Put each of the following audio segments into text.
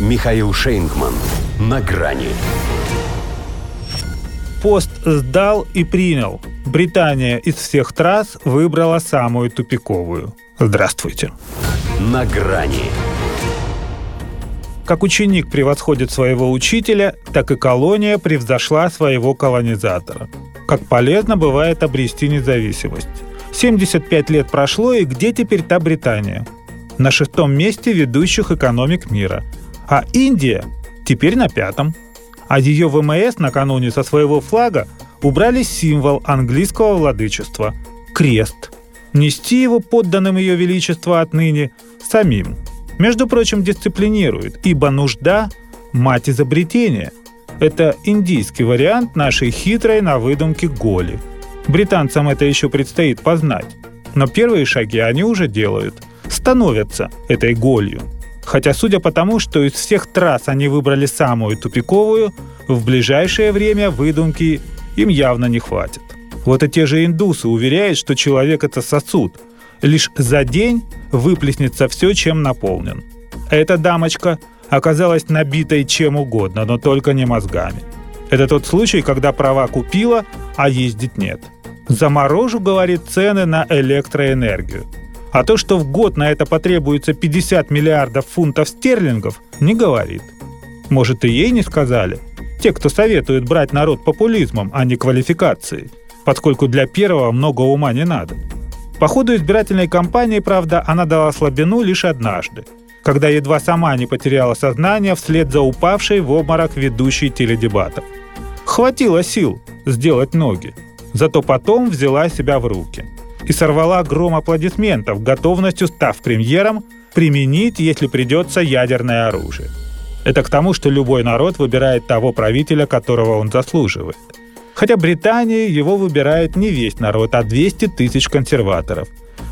Михаил Шейнгман. На грани. Пост сдал и принял. Британия из всех трасс выбрала самую тупиковую. Здравствуйте. На грани. Как ученик превосходит своего учителя, так и колония превзошла своего колонизатора. Как полезно бывает обрести независимость. 75 лет прошло, и где теперь та Британия? На шестом месте ведущих экономик мира. А Индия теперь на пятом. А ее ВМС накануне со своего флага убрали символ английского владычества – крест. Нести его подданным ее величества отныне самим. Между прочим, дисциплинирует, ибо нужда – мать изобретения. Это индийский вариант нашей хитрой на выдумке голи. Британцам это еще предстоит познать. Но первые шаги они уже делают. Становятся этой голью. Хотя судя по тому, что из всех трасс они выбрали самую тупиковую, в ближайшее время выдумки им явно не хватит. Вот и те же индусы уверяют, что человек — это сосуд. Лишь за день выплеснется все, чем наполнен. Эта дамочка оказалась набитой чем угодно, но только не мозгами. Это тот случай, когда права купила, а ездить нет. Заморожу, говорит, цены на электроэнергию. А то, что в год на это потребуется 50 миллиардов фунтов стерлингов, не говорит. Может, и ей не сказали? Те, кто советует брать народ популизмом, а не квалификацией, поскольку для первого много ума не надо. По ходу избирательной кампании, правда, она дала слабину лишь однажды, когда едва сама не потеряла сознание вслед за упавшей в обморок ведущей теледебатов. Хватило сил сделать ноги, зато потом взяла себя в руки – и сорвала гром аплодисментов, готовностью став премьером применить, если придется, ядерное оружие. Это к тому, что любой народ выбирает того правителя, которого он заслуживает. Хотя Британия его выбирает не весь народ, а 200 тысяч консерваторов.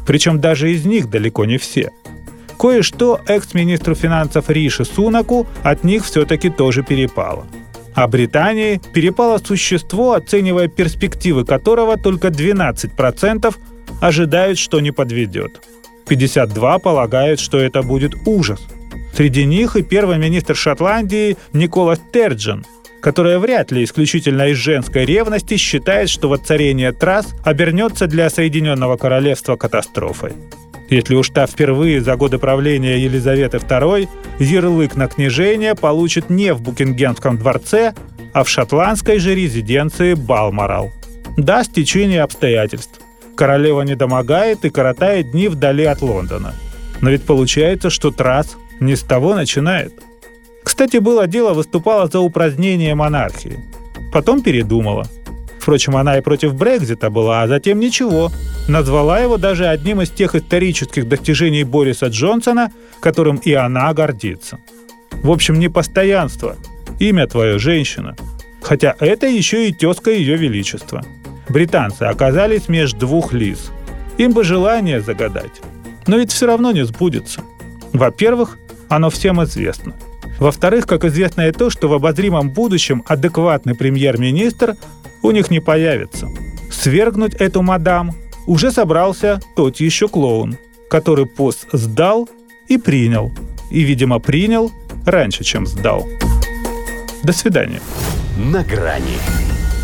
Причем даже из них далеко не все. Кое-что экс-министру финансов Риши Сунаку от них все-таки тоже перепало. А Британии перепало существо, оценивая перспективы которого только 12% ожидают, что не подведет. 52 полагают, что это будет ужас. Среди них и первый министр Шотландии Никола Терджин, которая вряд ли исключительно из женской ревности считает, что воцарение трасс обернется для Соединенного Королевства катастрофой. Если уж та впервые за годы правления Елизаветы II ярлык на княжение получит не в Букингемском дворце, а в шотландской же резиденции Балморал. Да, стечение обстоятельств. Королева не домогает и коротает дни вдали от Лондона. Но ведь получается, что Трасс не с того начинает. Кстати, было дело, выступала за упразднение монархии. Потом передумала. Впрочем, она и против Брекзита была, а затем ничего. Назвала его даже одним из тех исторических достижений Бориса Джонсона, которым и она гордится. В общем, не постоянство. Имя твое – женщина. Хотя это еще и тезка ее величества – британцы оказались между двух лис. Им бы желание загадать. Но ведь все равно не сбудется. Во-первых, оно всем известно. Во-вторых, как известно и то, что в обозримом будущем адекватный премьер-министр у них не появится. Свергнуть эту мадам уже собрался тот еще клоун, который пост сдал и принял. И, видимо, принял раньше, чем сдал. До свидания. На грани